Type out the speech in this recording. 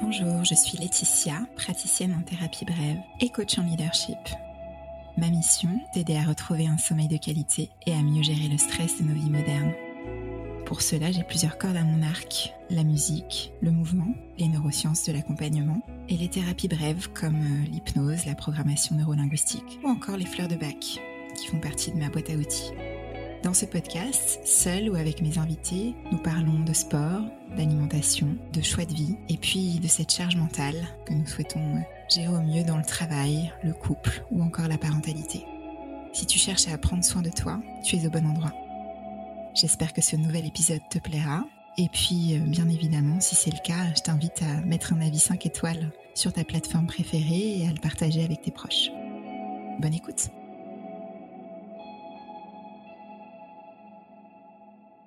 Bonjour, je suis Laetitia, praticienne en thérapie brève et coach en leadership. Ma mission, t'aider à retrouver un sommeil de qualité et à mieux gérer le stress de nos vies modernes. Pour cela, j'ai plusieurs cordes à mon arc, la musique, le mouvement, les neurosciences de l'accompagnement et les thérapies brèves comme euh, l'hypnose, la programmation neurolinguistique ou encore les fleurs de bac qui font partie de ma boîte à outils. Dans ce podcast, seul ou avec mes invités, nous parlons de sport, d'alimentation, de choix de vie et puis de cette charge mentale que nous souhaitons gérer au mieux dans le travail, le couple ou encore la parentalité. Si tu cherches à prendre soin de toi, tu es au bon endroit. J'espère que ce nouvel épisode te plaira. Et puis, euh, bien évidemment, si c'est le cas, je t'invite à mettre un avis 5 étoiles sur ta plateforme préférée et à le partager avec tes proches. Bonne écoute